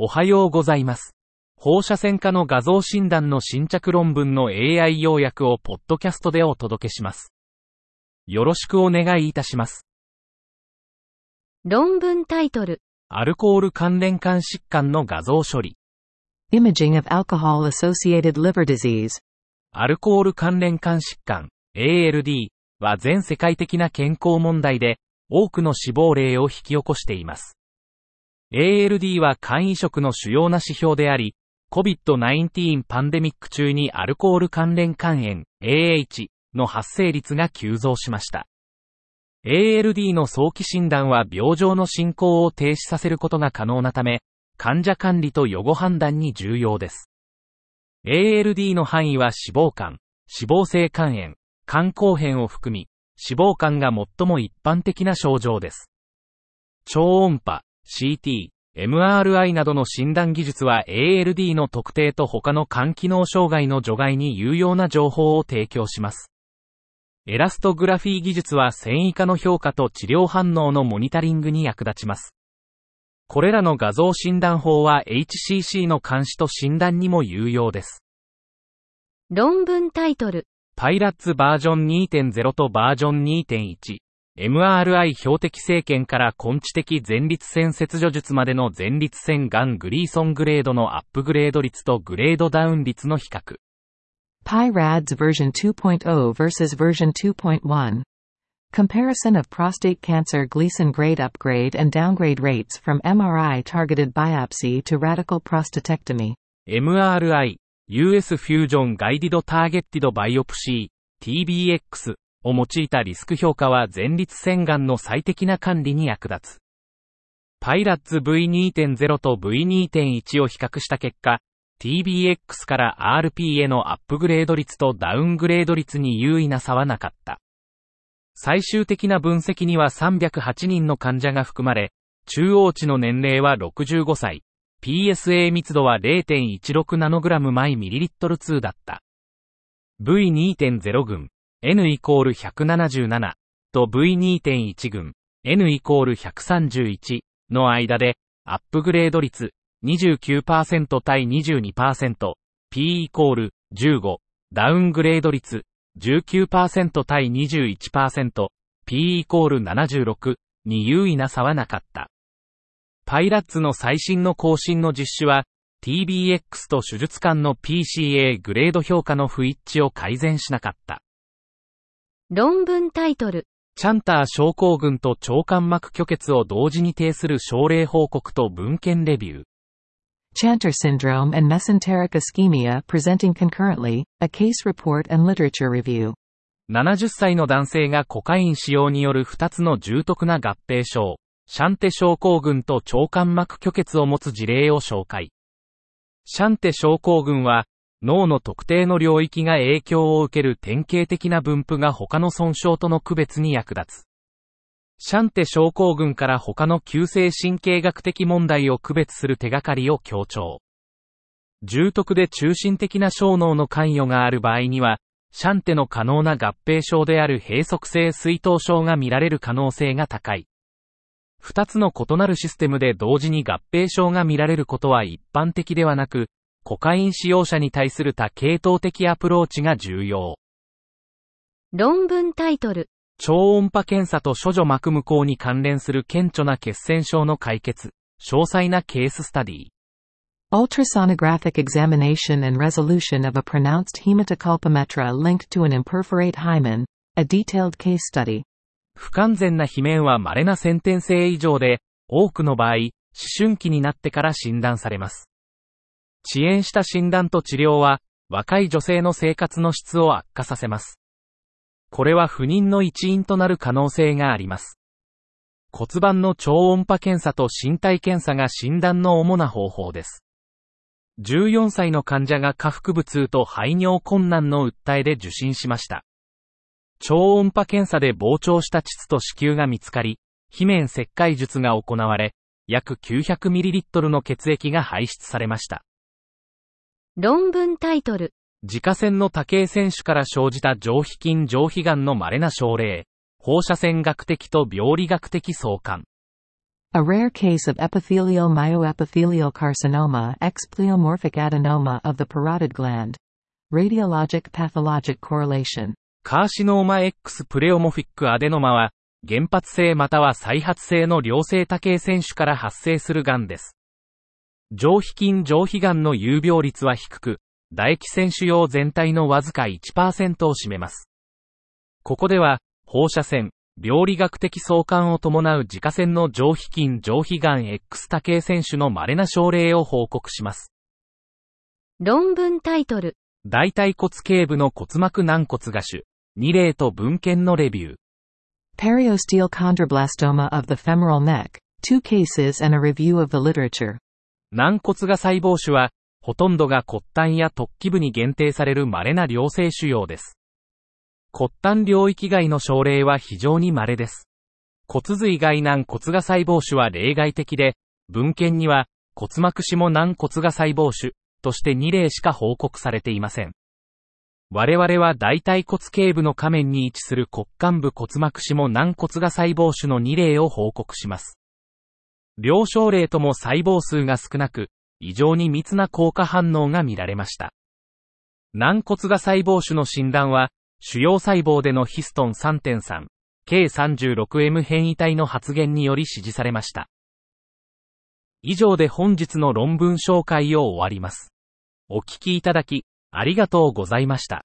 おはようございます。放射線科の画像診断の新着論文の AI 要約をポッドキャストでお届けします。よろしくお願いいたします。論文タイトル。アルコール関連肝疾患の画像処理。Imaging of alcohol-associated liver disease. アルコール関連肝疾患、ALD は全世界的な健康問題で、多くの死亡例を引き起こしています。ALD は肝移植の主要な指標であり、COVID-19 パンデミック中にアルコール関連肝炎、AH の発生率が急増しました。ALD の早期診断は病状の進行を停止させることが可能なため、患者管理と予後判断に重要です。ALD の範囲は脂肪肝、脂肪性肝炎、肝硬変を含み、脂肪肝が最も一般的な症状です。超音波、CT、MRI などの診断技術は ALD の特定と他の肝機能障害の除外に有用な情報を提供します。エラストグラフィー技術は繊維化の評価と治療反応のモニタリングに役立ちます。これらの画像診断法は HCC の監視と診断にも有用です。論文タイトル。パイラッツバージョン2.0とバージョン2.1。MRI 標的生検から根治的前立腺切除術までの前立腺がんグリーソングレードのアップグレード率とグレードダウン率の比較。PyRads version 2.0 versus version 2.1. Comparison of prostate cancer Gleason grade upgrade and downgrade rates from MRI targeted biopsy to radical prostatectomy. MRI、US フュージョンガイディドターゲッティドバイオプシー、TBX を用いたリスク評価は前立腺がんの最適な管理に役立つ。パイラッツ V2.0 と V2.1 を比較した結果、TBX から RP へのアップグレード率とダウングレード率に優位な差はなかった。最終的な分析には308人の患者が含まれ、中央値の年齢は65歳、PSA 密度は0.16ナノグラム毎ミリリットル2だった。V2.0 群、N イコール177と V2.1 群、N イコール131の間で、アップグレード率29%対22%、P イコール15、ダウングレード率19%対21%、P イコール76に優位な差はなかった。パイラッツの最新の更新の実施は、TBX と手術間の PCA グレード評価の不一致を改善しなかった。論文タイトル。チャンター症候群と腸間膜虚血を同時に呈する症例報告と文献レビュー。Chanter syndrome and mesenteric ischemia presenting concurrently, a case report and literature review. 70歳の男性がコカイン使用による2つの重篤な合併症、シャンテ症候群と腸間膜虚血を持つ事例を紹介。シャンテ症候群は、脳の特定の領域が影響を受ける典型的な分布が他の損傷との区別に役立つ。シャンテ症候群から他の急性神経学的問題を区別する手がかりを強調。重篤で中心的な小脳の関与がある場合には、シャンテの可能な合併症である閉塞性水頭症が見られる可能性が高い。二つの異なるシステムで同時に合併症が見られることは一般的ではなく、コカイン使用者に対する多系統的アプローチが重要。論文タイトル。超音波検査と処女膜無効に関連する顕著な血栓症の解決。詳細なケーススタディ。Ultrasonographic examination and resolution of a pronounced hematoculpometra linked to an imperforate hymen, a detailed case study. 不完全な肥面は稀な先天性異常で、多くの場合、思春期になってから診断されます。遅延した診断と治療は、若い女性の生活の質を悪化させます。これは不妊の一因となる可能性があります。骨盤の超音波検査と身体検査が診断の主な方法です。14歳の患者が下腹部痛と排尿困難の訴えで受診しました。超音波検査で膨張した膣と子宮が見つかり、皮面切開術が行われ、約 900ml の血液が排出されました。論文タイトル。自家腺の多形選手から生じた上皮筋上皮癌の稀な症例、放射線学的と病理学的相関。A rare case of epithelial myoepithelial carcinoma ex pleomorphic adenoma of the parotid gland. Radiologic pathologic correlation. カーシノーマ X プレオモフィックアデノマは、原発性または再発性の良性多形腺種から発生する癌です。上皮筋上皮癌の有病率は低く、唾液腺腫瘍全体のわずか1%を占めます。ここでは、放射線、病理学的相関を伴う自家腺の上皮筋上皮癌 X 多形腺種の稀な症例を報告します。論文タイトル。大腿骨頸部の骨膜軟骨芽種、2例と文献のレビュー。Periosteal chondroblastoma of the femoral neck. Two cases and a review of the literature. 軟骨が細胞種は、ほとんどが骨端や突起部に限定される稀な良性腫瘍です。骨端領域外の症例は非常に稀です。骨髄外軟骨が細胞種は例外的で、文献には骨膜下軟骨が細胞種として2例しか報告されていません。我々は大腿骨頸部の下面に位置する骨幹部骨膜下軟骨が細胞種の2例を報告します。両症例とも細胞数が少なく、異常に密な効果反応が見られました。軟骨が細胞種の診断は、主要細胞でのヒストン3.3、K36M 変異体の発現により指示されました。以上で本日の論文紹介を終わります。お聞きいただき、ありがとうございました。